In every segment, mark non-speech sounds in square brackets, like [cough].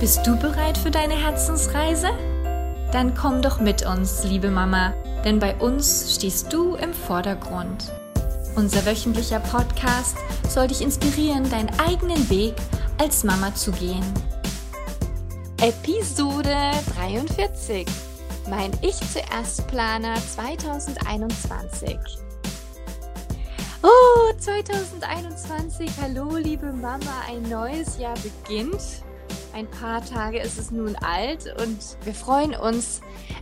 Bist du bereit für deine Herzensreise? Dann komm doch mit uns, liebe Mama, denn bei uns stehst du im Vordergrund. Unser wöchentlicher Podcast soll dich inspirieren, deinen eigenen Weg als Mama zu gehen. Episode 43. Mein Ich zuerst Planer 2021. Oh, 2021. Hallo, liebe Mama. Ein neues Jahr beginnt. Ein paar Tage ist es nun alt und wir freuen uns,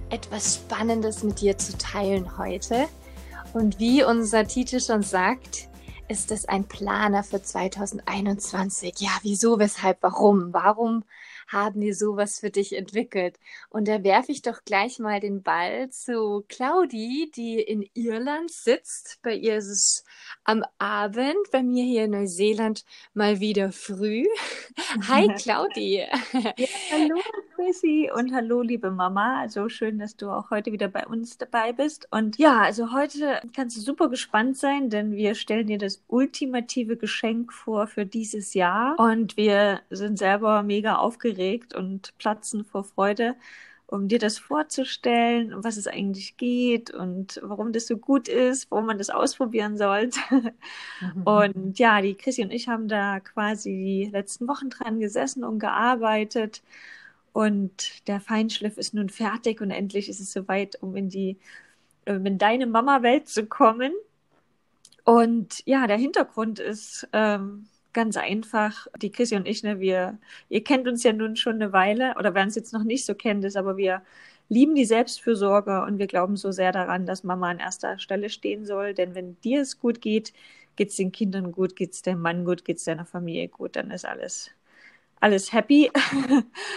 etwas Spannendes mit dir zu teilen heute. Und wie unser Titel schon sagt, ist es ein Planer für 2021. Ja, wieso, weshalb, warum? Warum haben die sowas für dich entwickelt? Und da werfe ich doch gleich mal den Ball zu Claudi, die in Irland sitzt. Bei ihr ist es am Abend, bei mir hier in Neuseeland mal wieder früh. [laughs] Hi [laughs] Claudi. Ja, hallo Chrissy und hallo liebe Mama. So schön, dass du auch heute wieder bei uns dabei bist. Und ja, also heute kannst du super gespannt sein, denn wir stellen dir das ultimative Geschenk vor für dieses Jahr. Und wir sind selber mega aufgeregt aufgeregt und platzen vor Freude, um dir das vorzustellen, um was es eigentlich geht und warum das so gut ist, warum man das ausprobieren sollte. [laughs] Mhm. Und ja, die Chrissy und ich haben da quasi die letzten Wochen dran gesessen und gearbeitet. Und der Feinschliff ist nun fertig und endlich ist es soweit, um in die, in deine Mama-Welt zu kommen. Und ja, der Hintergrund ist, ähm, ganz einfach. Die Chrissy und ich, ne, wir, ihr kennt uns ja nun schon eine Weile, oder wer uns jetzt noch nicht so kennt, ist, aber wir lieben die Selbstfürsorge und wir glauben so sehr daran, dass Mama an erster Stelle stehen soll. Denn wenn dir es gut geht, geht es den Kindern gut, geht es dem Mann gut, geht es deiner Familie gut, dann ist alles, alles happy.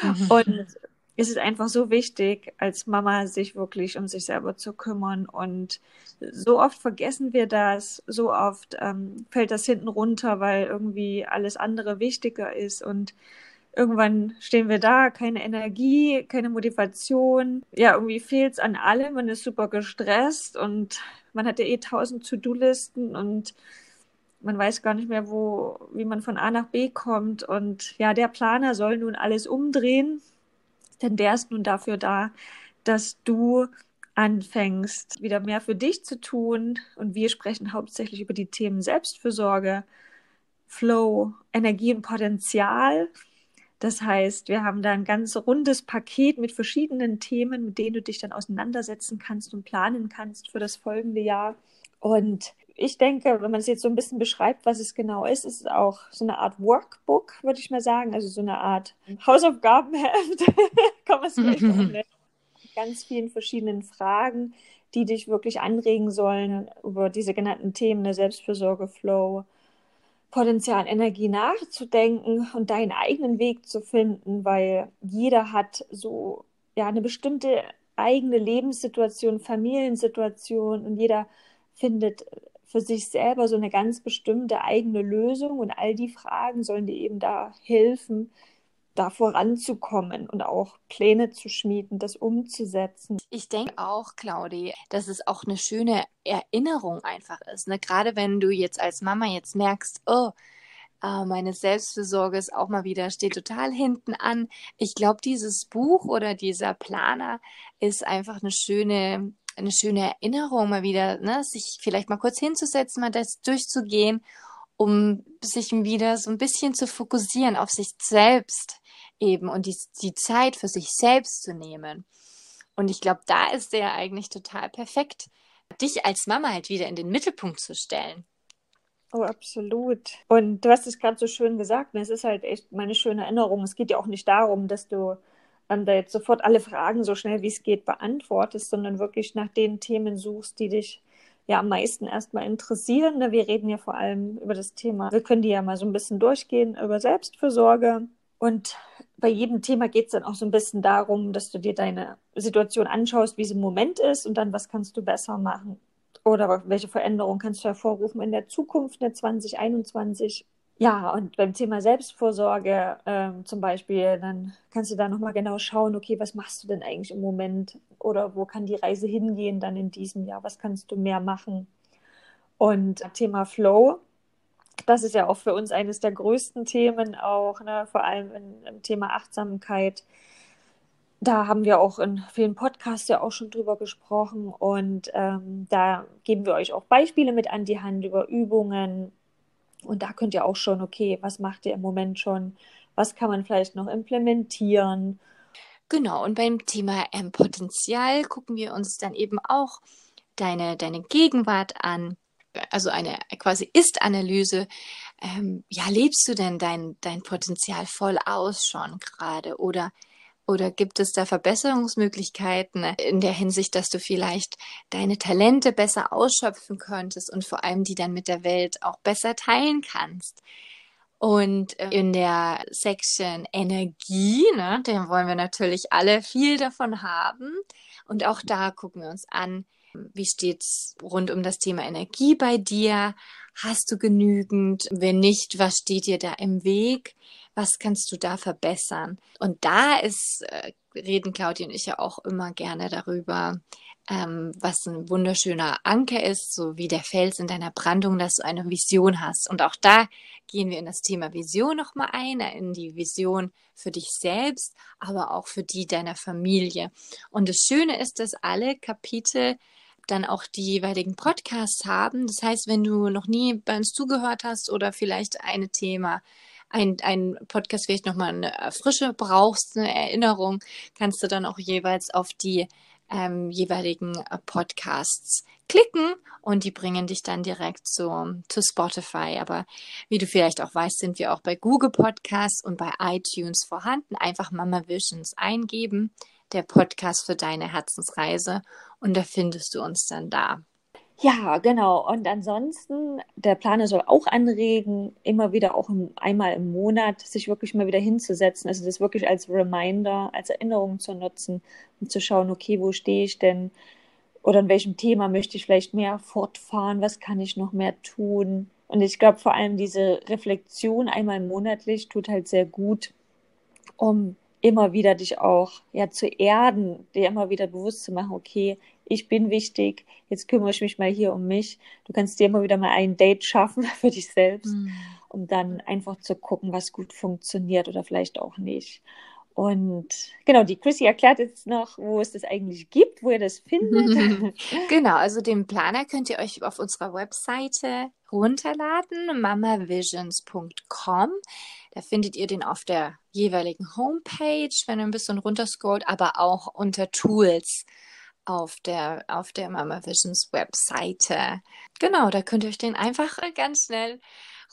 Mhm. und ist es einfach so wichtig, als Mama sich wirklich um sich selber zu kümmern. Und so oft vergessen wir das, so oft ähm, fällt das hinten runter, weil irgendwie alles andere wichtiger ist. Und irgendwann stehen wir da, keine Energie, keine Motivation. Ja, irgendwie fehlt es an allem. Man ist super gestresst und man hat ja eh tausend To-Do-Listen und man weiß gar nicht mehr, wo, wie man von A nach B kommt. Und ja, der Planer soll nun alles umdrehen denn der ist nun dafür da, dass du anfängst, wieder mehr für dich zu tun. Und wir sprechen hauptsächlich über die Themen Selbstfürsorge, Flow, Energie und Potenzial. Das heißt, wir haben da ein ganz rundes Paket mit verschiedenen Themen, mit denen du dich dann auseinandersetzen kannst und planen kannst für das folgende Jahr. Und ich denke, wenn man es jetzt so ein bisschen beschreibt, was es genau ist, ist es auch so eine Art Workbook, würde ich mal sagen. Also so eine Art Hausaufgabenheft, [laughs] kann man es vielleicht auch nennen. Ganz vielen verschiedenen Fragen, die dich wirklich anregen sollen, über diese genannten Themen der Selbstfürsorge, Flow, Potenzial, Energie nachzudenken und deinen eigenen Weg zu finden, weil jeder hat so ja eine bestimmte eigene Lebenssituation, Familiensituation und jeder findet für sich selber so eine ganz bestimmte eigene Lösung und all die Fragen sollen dir eben da helfen, da voranzukommen und auch Pläne zu schmieden, das umzusetzen. Ich denke auch, Claudi, dass es auch eine schöne Erinnerung einfach ist. Ne? Gerade wenn du jetzt als Mama jetzt merkst, oh, äh, meine Selbstfürsorge ist auch mal wieder, steht total hinten an. Ich glaube, dieses Buch oder dieser Planer ist einfach eine schöne eine schöne Erinnerung, mal wieder, ne, sich vielleicht mal kurz hinzusetzen, mal das durchzugehen, um sich wieder so ein bisschen zu fokussieren auf sich selbst eben und die, die Zeit für sich selbst zu nehmen. Und ich glaube, da ist der eigentlich total perfekt, dich als Mama halt wieder in den Mittelpunkt zu stellen. Oh, absolut. Und du hast es gerade so schön gesagt, ne? es ist halt echt meine schöne Erinnerung. Es geht ja auch nicht darum, dass du ähm, da jetzt sofort alle Fragen so schnell wie es geht beantwortest, sondern wirklich nach den Themen suchst, die dich ja am meisten erstmal interessieren. Ne? Wir reden ja vor allem über das Thema, wir können die ja mal so ein bisschen durchgehen über Selbstfürsorge. Und bei jedem Thema geht es dann auch so ein bisschen darum, dass du dir deine Situation anschaust, wie sie im Moment ist und dann, was kannst du besser machen. Oder welche Veränderungen kannst du hervorrufen in der Zukunft, in der 2021 ja, und beim Thema Selbstvorsorge ähm, zum Beispiel, dann kannst du da nochmal genau schauen, okay, was machst du denn eigentlich im Moment oder wo kann die Reise hingehen dann in diesem Jahr, was kannst du mehr machen? Und Thema Flow das ist ja auch für uns eines der größten Themen auch, ne? vor allem im Thema Achtsamkeit. Da haben wir auch in vielen Podcasts ja auch schon drüber gesprochen und ähm, da geben wir euch auch Beispiele mit an die Hand über Übungen und da könnt ihr auch schon, okay, was macht ihr im Moment schon, was kann man vielleicht noch implementieren. Genau, und beim Thema ähm, Potenzial gucken wir uns dann eben auch deine, deine Gegenwart an, also eine quasi Ist-Analyse. Ähm, ja, lebst du denn dein, dein Potenzial voll aus schon gerade oder oder gibt es da Verbesserungsmöglichkeiten in der Hinsicht, dass du vielleicht deine Talente besser ausschöpfen könntest und vor allem die dann mit der Welt auch besser teilen kannst? Und äh, in der Section Energie, ne, da wollen wir natürlich alle viel davon haben. Und auch da gucken wir uns an, wie steht's rund um das Thema Energie bei dir? Hast du genügend? Wenn nicht, was steht dir da im Weg? Was kannst du da verbessern? Und da ist, äh, reden Claudia und ich ja auch immer gerne darüber, ähm, was ein wunderschöner Anker ist, so wie der Fels in deiner Brandung, dass du eine Vision hast. Und auch da gehen wir in das Thema Vision nochmal ein, in die Vision für dich selbst, aber auch für die deiner Familie. Und das Schöne ist, dass alle Kapitel dann auch die jeweiligen Podcasts haben. Das heißt, wenn du noch nie bei uns zugehört hast oder vielleicht ein Thema ein, ein Podcast vielleicht nochmal eine Frische brauchst, eine Erinnerung, kannst du dann auch jeweils auf die ähm, jeweiligen äh, Podcasts klicken und die bringen dich dann direkt zu, zu Spotify. Aber wie du vielleicht auch weißt, sind wir auch bei Google Podcasts und bei iTunes vorhanden. Einfach Mama Visions eingeben, der Podcast für deine Herzensreise und da findest du uns dann da. Ja, genau. Und ansonsten, der Planer soll auch anregen, immer wieder auch im, einmal im Monat sich wirklich mal wieder hinzusetzen. Also das wirklich als Reminder, als Erinnerung zu nutzen und zu schauen, okay, wo stehe ich denn? Oder in welchem Thema möchte ich vielleicht mehr fortfahren? Was kann ich noch mehr tun? Und ich glaube, vor allem diese Reflexion einmal monatlich tut halt sehr gut, um immer wieder dich auch ja zu erden, dir immer wieder bewusst zu machen, okay, ich bin wichtig, jetzt kümmere ich mich mal hier um mich. Du kannst dir immer wieder mal ein Date schaffen [laughs] für dich selbst, mhm. um dann einfach zu gucken, was gut funktioniert oder vielleicht auch nicht. Und genau, die Chrissy erklärt jetzt noch, wo es das eigentlich gibt, wo ihr das findet. [laughs] genau, also den Planer könnt ihr euch auf unserer Webseite runterladen, mamavisions.com. Da findet ihr den auf der jeweiligen Homepage, wenn ihr ein bisschen runterscrollt, aber auch unter Tools auf der, auf der Mama Visions Webseite. Genau, da könnt ihr euch den einfach [laughs] ganz schnell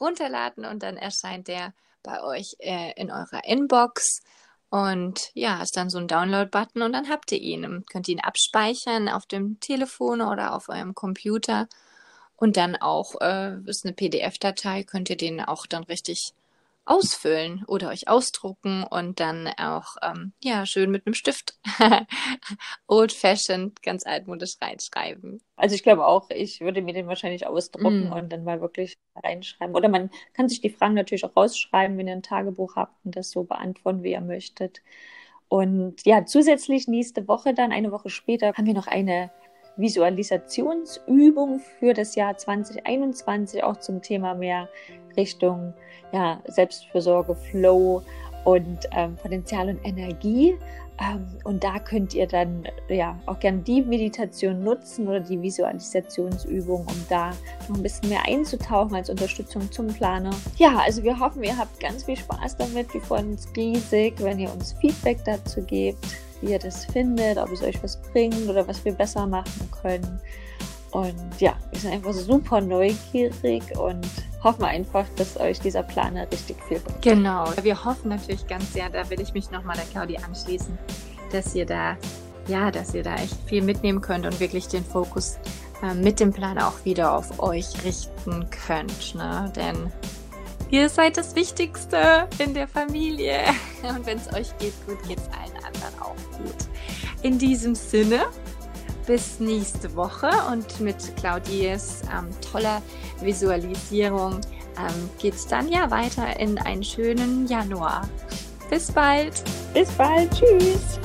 runterladen und dann erscheint der bei euch äh, in eurer Inbox. Und ja, ist dann so ein Download-Button und dann habt ihr ihn. Könnt ihr ihn abspeichern auf dem Telefon oder auf eurem Computer. Und dann auch, äh, ist eine PDF-Datei, könnt ihr den auch dann richtig ausfüllen oder euch ausdrucken und dann auch ähm, ja schön mit einem Stift [laughs] old fashioned ganz altmodisch reinschreiben. Also ich glaube auch, ich würde mir den wahrscheinlich ausdrucken mm. und dann mal wirklich reinschreiben. Oder man kann sich die Fragen natürlich auch rausschreiben, wenn ihr ein Tagebuch habt und das so beantworten, wie ihr möchtet. Und ja, zusätzlich nächste Woche dann, eine Woche später, haben wir noch eine Visualisationsübung für das Jahr 2021, auch zum Thema mehr Richtung ja, Selbstfürsorge, Flow und ähm, Potenzial und Energie. Ähm, und da könnt ihr dann ja auch gerne die Meditation nutzen oder die Visualisationsübung, um da noch ein bisschen mehr einzutauchen als Unterstützung zum Planer. Ja, also wir hoffen, ihr habt ganz viel Spaß damit. Wir freuen uns riesig, wenn ihr uns Feedback dazu gebt wie ihr das findet, ob es euch was bringt oder was wir besser machen können. Und ja, wir sind einfach super neugierig und hoffen einfach, dass euch dieser Planer richtig viel bringt. Genau, wir hoffen natürlich ganz sehr, da will ich mich nochmal der Claudia anschließen, dass ihr da, ja, dass ihr da echt viel mitnehmen könnt und wirklich den Fokus äh, mit dem Planer auch wieder auf euch richten könnt. Ne? Denn Ihr seid das Wichtigste in der Familie. [laughs] Und wenn es euch geht gut, geht es allen anderen auch gut. In diesem Sinne, bis nächste Woche und mit Claudies ähm, toller Visualisierung ähm, geht es dann ja weiter in einen schönen Januar. Bis bald. Bis bald. Tschüss.